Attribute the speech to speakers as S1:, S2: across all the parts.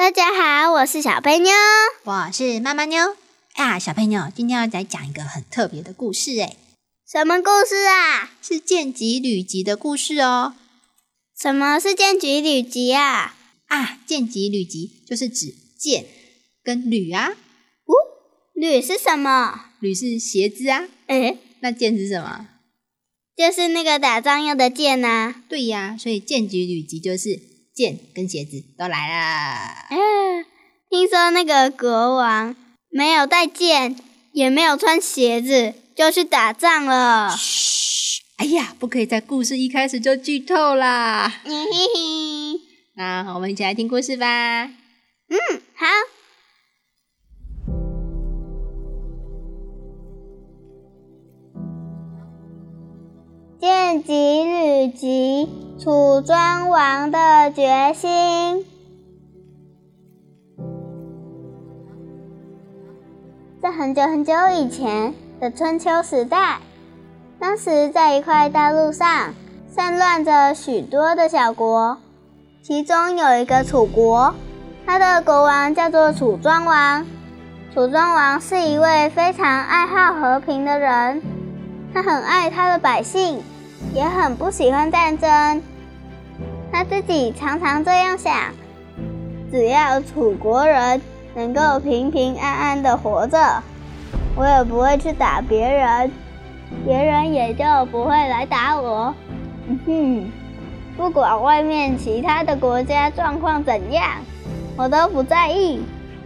S1: 大家好，我是小佩妞，
S2: 我是妈妈妞。啊，小佩妞，今天要来讲一个很特别的故事，哎，
S1: 什么故事啊？
S2: 是剑戟旅集的故事哦。
S1: 什么是剑戟旅集啊？
S2: 啊，剑戟旅集就是指剑跟履啊。
S1: 哦，履是什么？
S2: 履是鞋子啊。
S1: 诶，
S2: 那剑是什么？
S1: 就是那个打仗用的剑呐。
S2: 对呀，所以剑戟旅集就是剑跟鞋子都来了。
S1: 嗯，听说那个国王没有带剑，也没有穿鞋子，就去打仗了。
S2: 嘘，哎呀，不可以在故事一开始就剧透啦。
S1: 嘿嘿嘿，
S2: 那我们一起来听故事吧。
S1: 嗯，好。剑戟旅集，楚庄王的决心。在很久很久以前的春秋时代，当时在一块大陆上散乱着许多的小国，其中有一个楚国，他的国王叫做楚庄王。楚庄王是一位非常爱好和平的人，他很爱他的百姓，也很不喜欢战争。他自己常常这样想：只要楚国人能够平平安安的活着，我也不会去打别人，别人也就不会来打我。嗯 哼，不管外面其他的国家状况怎样，我都不在意，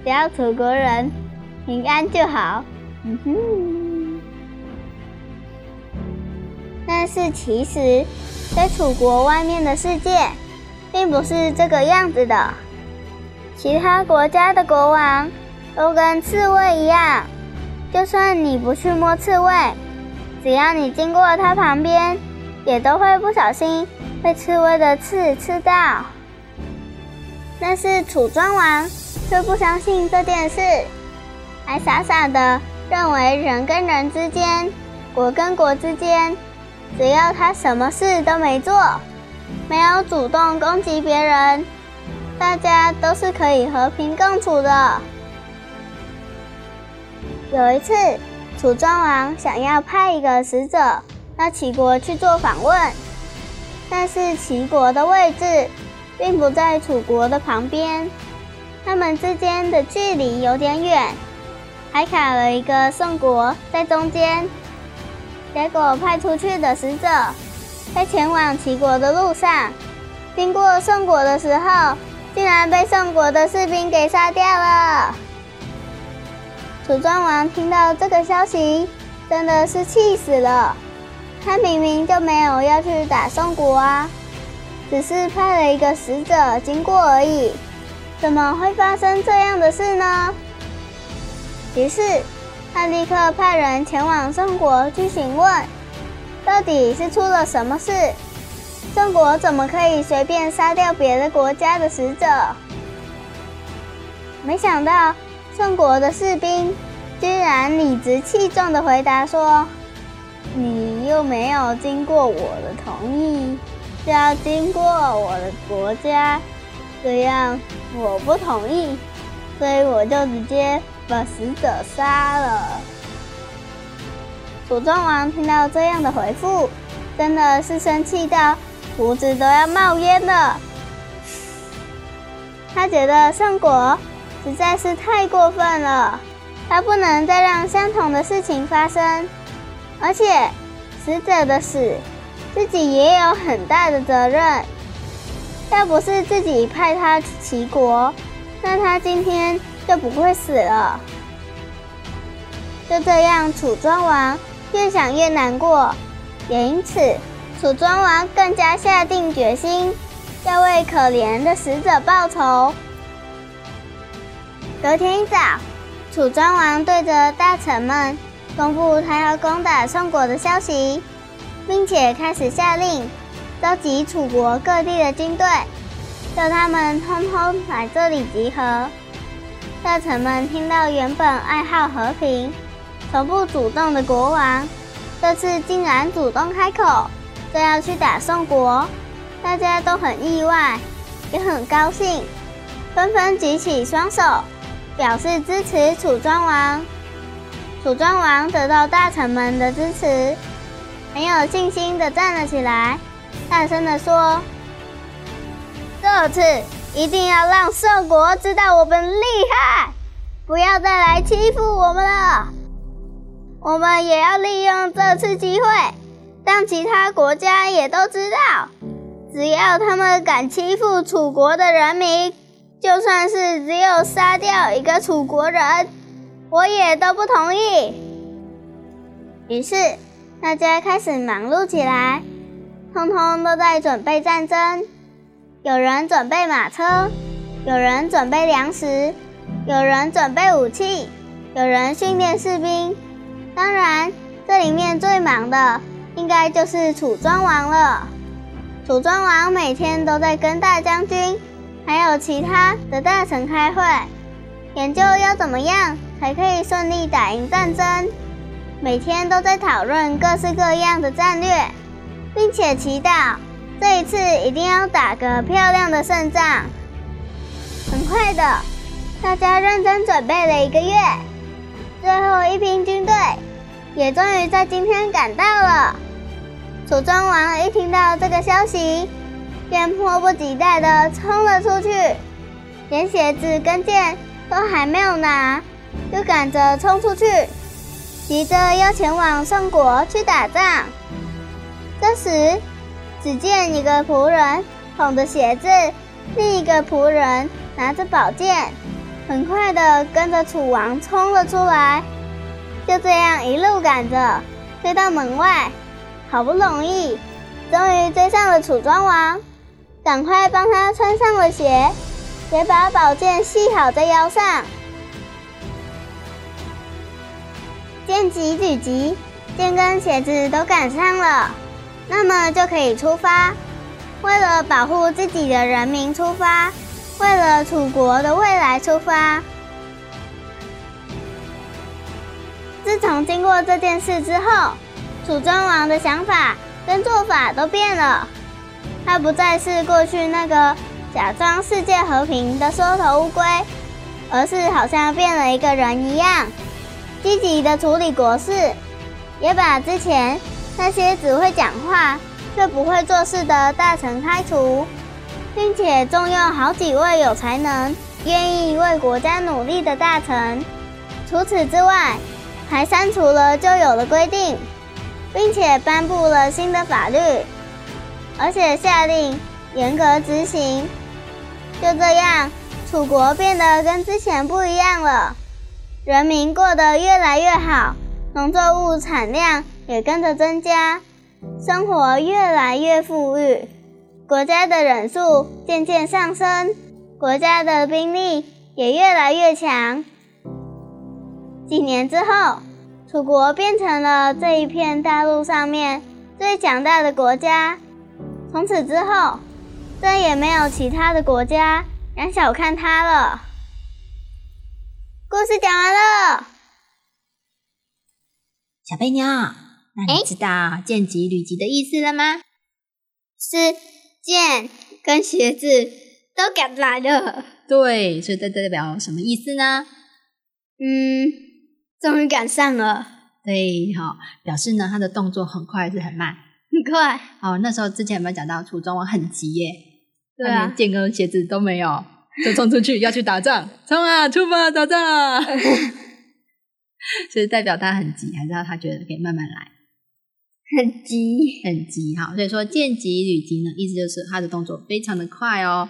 S1: 只要楚国人平安就好。嗯 哼。但是其实，在楚国外面的世界，并不是这个样子的。其他国家的国王都跟刺猬一样，就算你不去摸刺猬，只要你经过它旁边，也都会不小心被刺猬的刺刺到。但是楚庄王却不相信这件事，还傻傻的认为人跟人之间、国跟国之间，只要他什么事都没做，没有主动攻击别人。大家都是可以和平共处的。有一次，楚庄王想要派一个使者到齐国去做访问，但是齐国的位置并不在楚国的旁边，他们之间的距离有点远，还卡了一个宋国在中间。结果派出去的使者在前往齐国的路上，经过宋国的时候。竟然被宋国的士兵给杀掉了！楚庄王听到这个消息，真的是气死了。他明明就没有要去打宋国啊，只是派了一个使者经过而已，怎么会发生这样的事呢？于是他立刻派人前往宋国去询问，到底是出了什么事。宋国怎么可以随便杀掉别的国家的使者？没想到宋国的士兵居然理直气壮地回答说：“你又没有经过我的同意，就要经过我的国家，这样我不同意，所以我就直接把使者杀了。”楚庄王听到这样的回复，真的是生气到。胡子都要冒烟了。他觉得宋国实在是太过分了，他不能再让相同的事情发生。而且死者的死，自己也有很大的责任。要不是自己派他去齐国，那他今天就不会死了。就这样，楚庄王越想越难过，也因此。楚庄王更加下定决心，要为可怜的死者报仇。隔天一早，楚庄王对着大臣们公布他要攻打宋国的消息，并且开始下令召集楚国各地的军队，叫他们通通来这里集合。大臣们听到原本爱好和平、从不主动的国王，这次竟然主动开口，说要去打宋国，大家都很意外，也很高兴，纷纷举起双手。表示支持楚庄王。楚庄王得到大臣们的支持，很有信心地站了起来，大声地说：“这次一定要让宋国知道我们厉害，不要再来欺负我们了。我们也要利用这次机会，让其他国家也都知道，只要他们敢欺负楚国的人民。”就算是只有杀掉一个楚国人，我也都不同意。于是大家开始忙碌起来，通通都在准备战争。有人准备马车，有人准备粮食，有人准备武器，有人训练士兵。当然，这里面最忙的应该就是楚庄王了。楚庄王每天都在跟大将军。还有其他的大臣开会，研究要怎么样才可以顺利打赢战争。每天都在讨论各式各样的战略，并且祈祷这一次一定要打个漂亮的胜仗。很快的，大家认真准备了一个月，最后一批军队也终于在今天赶到了。楚庄王一听到这个消息。便迫不及待地冲了出去，连鞋子跟剑都还没有拿，就赶着冲出去，急着要前往宋国去打仗。这时，只见一个仆人捧着鞋子，另一个仆人拿着宝剑，很快的跟着楚王冲了出来。就这样一路赶着，追到门外，好不容易，终于追上了楚庄王。赶快帮他穿上了鞋，也把宝剑系好在腰上。剑急举急，剑跟鞋子都赶上了，那么就可以出发。为了保护自己的人民出发，为了楚国的未来出发。自从经过这件事之后，楚庄王的想法跟做法都变了。他不再是过去那个假装世界和平的缩头乌龟，而是好像变了一个人一样，积极的处理国事，也把之前那些只会讲话却不会做事的大臣开除，并且重用好几位有才能、愿意为国家努力的大臣。除此之外，还删除了旧有的规定，并且颁布了新的法律。而且下令严格执行，就这样，楚国变得跟之前不一样了，人民过得越来越好，农作物产量也跟着增加，生活越来越富裕，国家的人数渐渐上升，国家的兵力也越来越强。几年之后，楚国变成了这一片大陆上面最强大的国家。从此之后，再也没有其他的国家敢小看他了。故事讲完了，
S2: 小贝妞，那你知道“见吉履吉”的意思了吗？
S1: 是剑跟鞋子都赶来了。
S2: 对，所以这代表什么意思呢？
S1: 嗯，终于赶上了。
S2: 对，好，表示呢，他的动作很快，是很慢。
S1: 很快
S2: 哦，那时候之前有没有讲到楚庄王很急耶？
S1: 对啊，
S2: 连剑跟鞋子都没有，就冲出去要去打仗，冲啊，出发打仗啊！所以代表他很急，还是他觉得可以慢慢来？
S1: 很急，
S2: 很急哈。所以说见急履急呢，意思就是他的动作非常的快哦。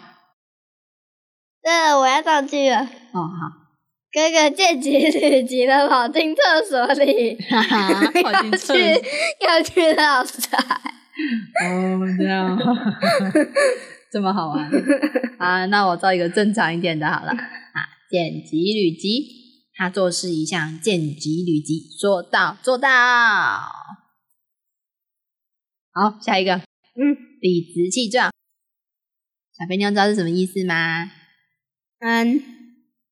S1: 对了，我要上去了。
S2: 哦，好。
S1: 哥哥见急履急的跑进厕所里，哈哈
S2: 跑进厕
S1: 要去要去老塞。
S2: 哦，这样，这么好玩啊？那我造一个正常一点的好了啊，见急履急，他做事一向见急履急，说到做到。好，下一个，
S1: 嗯
S2: 理直气壮。小肥妞知道是什么意思吗？
S1: 嗯，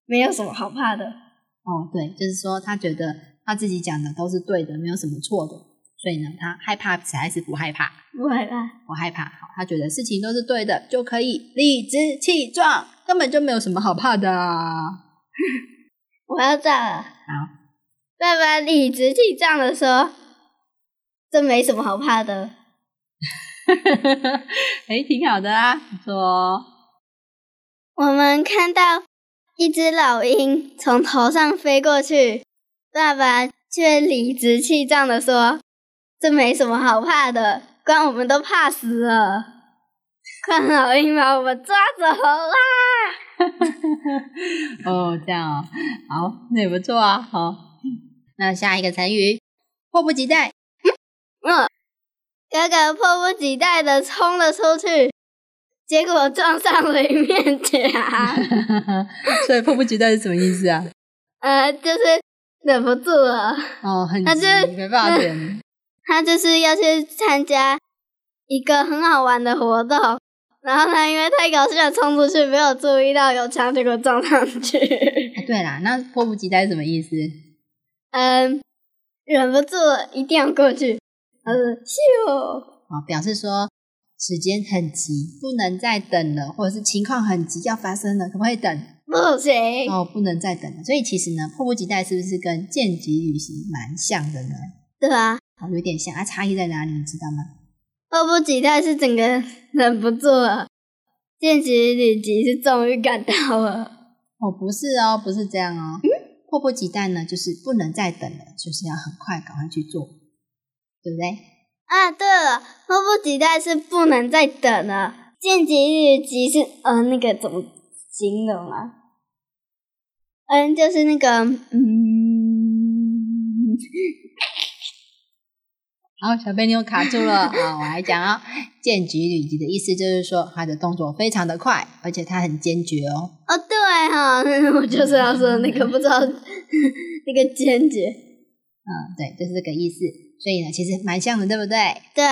S1: 没有什么好怕的。
S2: 哦，对，就是说他觉得他自己讲的都是对的，没有什么错的，所以呢，他害怕还是不害怕？
S1: 不害怕。
S2: 不害怕。好，他觉得事情都是对的，就可以理直气壮，根本就没有什么好怕的啊。
S1: 我要炸了。
S2: 好，
S1: 爸爸理直气壮的说：“这没什么好怕的。
S2: 哎，挺好的啊，不错哦。”
S1: 我们看到一只老鹰从头上飞过去，爸爸却理直气壮的说：“这没什么好怕的，光我们都怕死了。看老鹰把我们抓走啦！”
S2: 哦，这样哦，好，那也不错啊。好，那下一个成语，迫不及待。
S1: 嗯，哥哥迫不及待的冲了出去，结果撞上了一面墙。
S2: 所以迫不及待是什么意思啊？
S1: 呃，就是忍不住了。
S2: 哦，很急
S1: 那就，
S2: 没办法点。
S1: 他就是要去参加一个很好玩的活动，然后呢，因为太高兴了，冲出去没有注意到有墙，结果撞上去。
S2: 啊对啦，那迫不及待是什么意思？
S1: 嗯，忍不住了，一定要过去。呃，咻，
S2: 啊，表示说时间很急，不能再等了，或者是情况很急要发生了，可不可以等？
S1: 不行。
S2: 哦，不能再等了。所以其实呢，迫不及待是不是跟见急旅行蛮像的呢？
S1: 对啊，
S2: 哦，有点像啊，差异在哪里？你知道吗？
S1: 迫不及待是整个忍不住了，见急旅行是终于赶到了。
S2: 哦，不是哦，不是这样哦。嗯迫不及待呢，就是不能再等了，就是要很快赶快去做，对不对？
S1: 啊，对了，迫不及待是不能再等了，见急旅急是呃那个怎么形容啊？嗯，就是那个嗯，
S2: 好，小贝妞卡住了 啊！我来讲哦，见急履急的意思就是说，他的动作非常的快，而且他很坚决哦。
S1: 哦对哈，我就是要说那个不知道 那个坚决，
S2: 嗯，对，就是这个意思。所以呢，其实蛮像的，对不对？
S1: 对，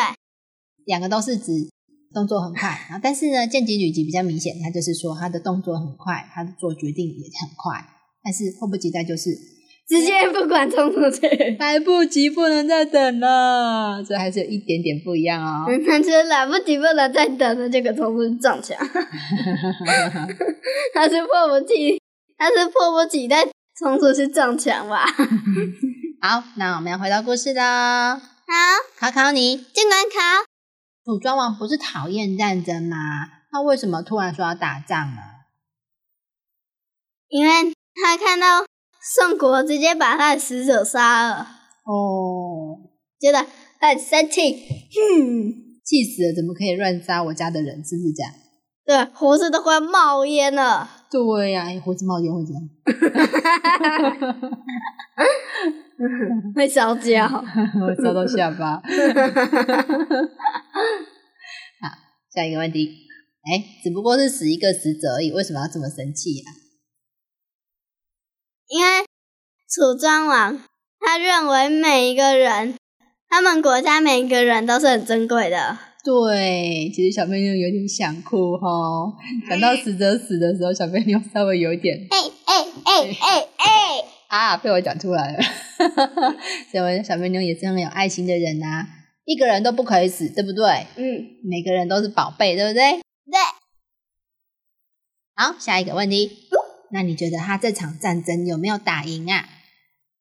S2: 两个都是指动作很快啊，但是呢，见急履急比较明显，他就是说他的动作很快，他的做决定也很快。但是迫不及待就是
S1: 直接不管冲出去，
S2: 来不及，不能再等了，这还是有一点点不一样哦。
S1: 那就是来不及不能再等了，这个冲出去撞墙，他是迫不及，他是迫不及待冲出去撞墙吧？
S2: 好，那我们要回到故事喽。
S1: 好，
S2: 考考你，
S1: 尽管考。
S2: 楚庄王不是讨厌战争吗？他为什么突然说要打仗呢？
S1: 因为他看到宋国直接把他的使者杀了，
S2: 哦，
S1: 觉得很生气。哼，
S2: 气死了！怎么可以乱杀我家的人？是不是这样？
S1: 对，胡子都快冒烟了。
S2: 对呀、哎胡子冒烟会这样。
S1: 会烧焦。
S2: 我烧到下巴。好，下一个问题，哎，只不过是死一个死者而已，为什么要这么生气呀、
S1: 因为楚庄王他认为每一个人，他们国家每一个人都是很珍贵的。
S2: 对，其实小贝妞有点想哭哈、讲到死者死的时候，小贝妞稍微有一点
S1: 哎哎哎哎哎！
S2: 啊，被我讲出来了。所以小贝妞也是很有爱心的人呐、一个人都不可以死，对不对？
S1: 嗯，
S2: 每个人都是宝贝，对不对？
S1: 对。
S2: 好，下一个问题，那你觉得他这场战争有没有打赢啊？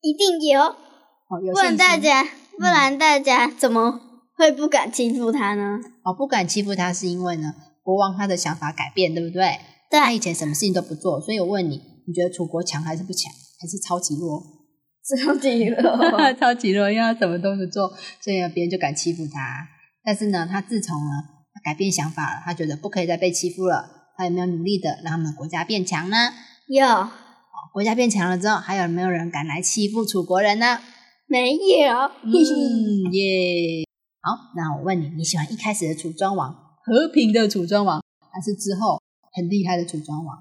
S1: 一定有，
S2: 哦，有
S1: 不然大家，不然大家怎么会不敢欺负他呢？
S2: 哦，不敢欺负他是因为呢，国王他的想法改变，对不对？
S1: 对
S2: 他以前什么事情都不做，所以我问你，你觉得楚国强还是不强？还是超级弱？
S1: 超级弱。
S2: 超级弱，因为他什么都不做，所以呢，别人就敢欺负他。但是呢，他自从呢，他改变想法了，他觉得不可以再被欺负了。他有没有努力的让他们的国家变强呢？
S1: 有
S2: 国家变强了之后，还有没有人敢来欺负楚国人呢？
S1: 没有？
S2: 嗯耶！好，那我问你，你喜欢一开始的楚庄王，和平的楚庄王，还还是之后很厉害的楚庄王？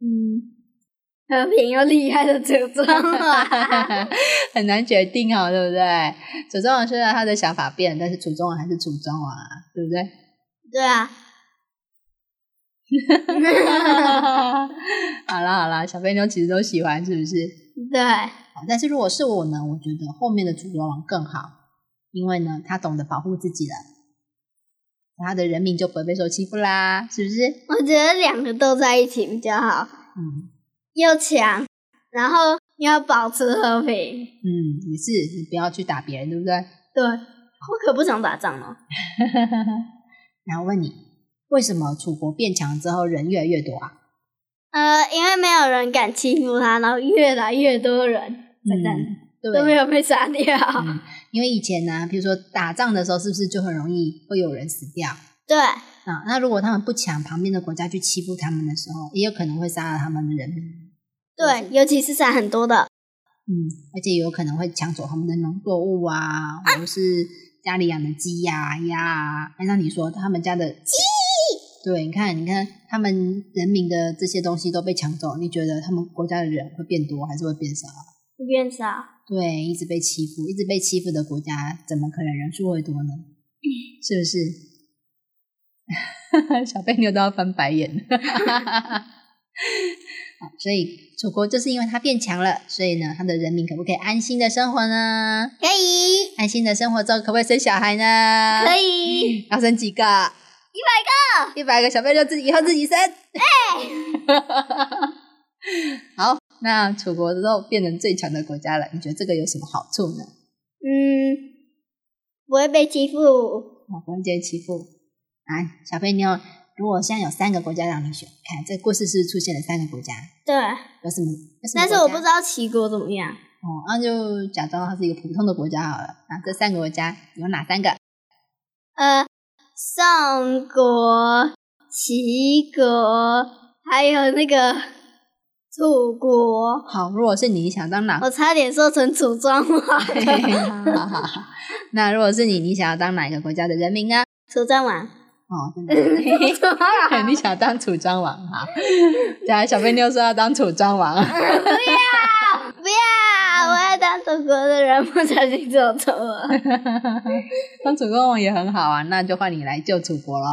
S1: 嗯，和平又厉害的楚庄王，
S2: 很难决定哦，对不对？楚庄王虽然他的想法变，但是楚庄王还是楚庄王啊，对不对？
S1: 对啊。
S2: 好啦好啦，小肥妞其实都喜欢，是不是？
S1: 对。
S2: 但是如果是我呢，我觉得后面的楚庄王更好，因为呢，他懂得保护自己了，他的人民就不会被受欺负啦，是不是？
S1: 我觉得两个都在一起比较好。嗯。又强，然后又要保持和平。
S2: 嗯，也是，你不要去打别人，对不对？
S1: 对。我可不想打仗哦。
S2: 然后问你。为什么楚国变强之后人越来越多啊？
S1: 呃，因为没有人敢欺负他，然后越来越多人在战，都没有被杀掉。
S2: 因为以前呢，比如说打仗的时候，是不是就很容易会有人死掉？
S1: 对。
S2: 啊，那如果他们不抢，旁边的国家去欺负他们的时候，也有可能会杀了他们的人民。
S1: 对，尤其是杀很多的。
S2: 嗯，而且有可能会抢走他们的农作物啊，或者是家里养的鸡呀、鸭啊。按照你说，他们家的鸡。对，你看，你看，他们人民的这些东西都被抢走，你觉得他们国家的人会变多还是会变少？
S1: 会变少。
S2: 对，一直被欺负，一直被欺负的国家，怎么可能人数会多呢？是不是？小贝妞都要翻白眼。所以楚国就是因为它变强了，所以呢，它的人民可不可以安心的生活呢？
S1: 可以。
S2: 安心的生活之后，可不可以生小孩呢？
S1: 可以。
S2: 要生几个？
S1: 一百
S2: 个，一百个小贝妞自己以后自己生。哎，好，那楚国之后变成最强的国家了，你觉得这个有什么好处呢？
S1: 嗯，不会被欺负。
S2: 哦，不会被欺负。啊，小贝妞，如果现在有三个国家让你选，看这故事是出现了三个国家。
S1: 对。
S2: 有什么？
S1: 但是我不知道齐国怎么样。
S2: 哦，那就假装它是一个普通的国家好了。那这三个国家有哪三个？
S1: 呃。宋国、齐国，还有那个楚国。
S2: 好，如果是你，想当哪？
S1: 我差点说成楚庄王。
S2: 那如果是你，你想要当哪一个国家的人民呢？
S1: 楚庄王。
S2: 哦，你想当楚庄王哈？来，小飞妞说要当楚庄王。不
S1: 要，不要，我要当楚国的人，不小心做错了。
S2: 当楚庄王也很好啊，那就换你来救楚国了。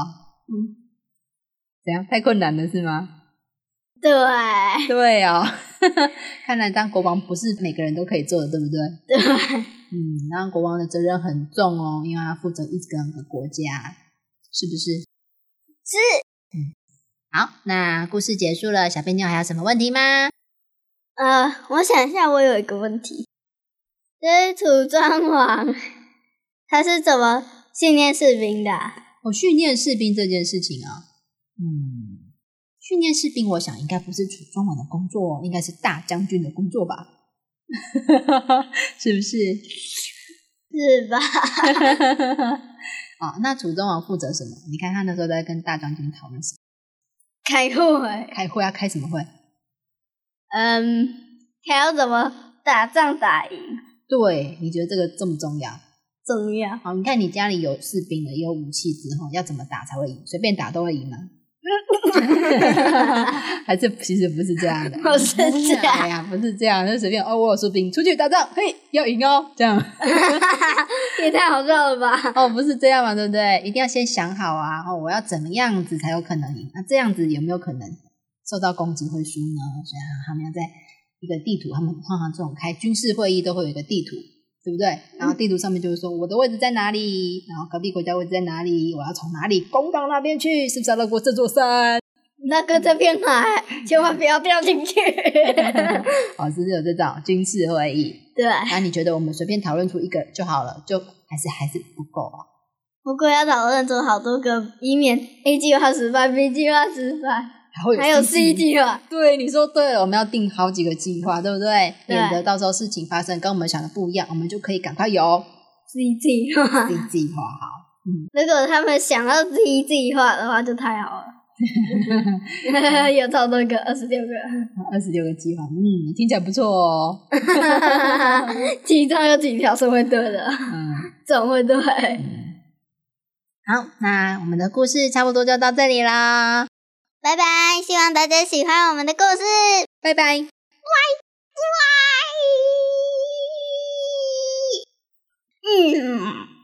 S2: 嗯，怎样？太困难了是吗？
S1: 对。
S2: 对哦，看来当国王不是每个人都可以做的，对不对？
S1: 对。
S2: 嗯，当国王的责任很重哦，因为他负责一整个国家。是不是？
S1: 是。
S2: 嗯，好，那故事结束了，小贝妞还有什么问题吗？
S1: 呃，我想一下，我有一个问题，就是楚庄王他是怎么训练士兵的？
S2: 我训练士兵这件事情啊，嗯，训练士兵，我想应该不是楚庄王的工作，应该是大将军的工作吧？是不是？
S1: 是吧？
S2: 啊，那楚庄王负责什么？你看他那时候在跟大将军讨论什么？
S1: 开会。
S2: 开会要开什么会？
S1: 嗯，还要怎么打仗打赢？
S2: 对，你觉得这个重不重要？
S1: 重要。
S2: 好，你看你家里有士兵了，有武器之后，要怎么打才会赢？随便打都会赢吗？还是其实不是这样的，
S1: 不是这样，哎
S2: 呀，不是这样，就随便哦，我有士兵出去打仗，嘿，要赢哦，这样，
S1: 也太好笑了吧？
S2: 哦，不是这样嘛，对不对？一定要先想好啊，哦，我要怎么样子才有可能赢？那这样子有没有可能受到攻击会输呢？所以他们要在一个地图，他们通常这种开军事会议都会有一个地图。对不对？然后地图上面就是说我的位置在哪里，然后隔壁国家位置在哪里，我要从哪里攻到那边去，是不是要绕过这座山？
S1: 那个这片海，千万不要掉进去。
S2: 哦，是不是有这种军事会议？
S1: 对。
S2: 那你觉得我们随便讨论出一个就好了，就还是还是不够啊？
S1: 不过要讨论出好多个，以免 A 计划失败，B 计划失败。还有 C 计划，
S2: 对你说对了，我们要定好几个计划，对不对？免得到时候事情发生跟我们想的不一样，我们就可以赶快有
S1: C 计划。
S2: C 计划好，
S1: 嗯，如果他们想要 C 计划的话，就太好了。有超多个，二十六个，
S2: 二十六个计划，嗯，听起来不错哦。
S1: 其中有几条是会对的，嗯，总会对。
S2: 好，那我们的故事差不多就到这里啦，
S1: 拜拜！希望大家喜欢我们的故事。
S2: 拜拜。
S1: 拜拜。嗯。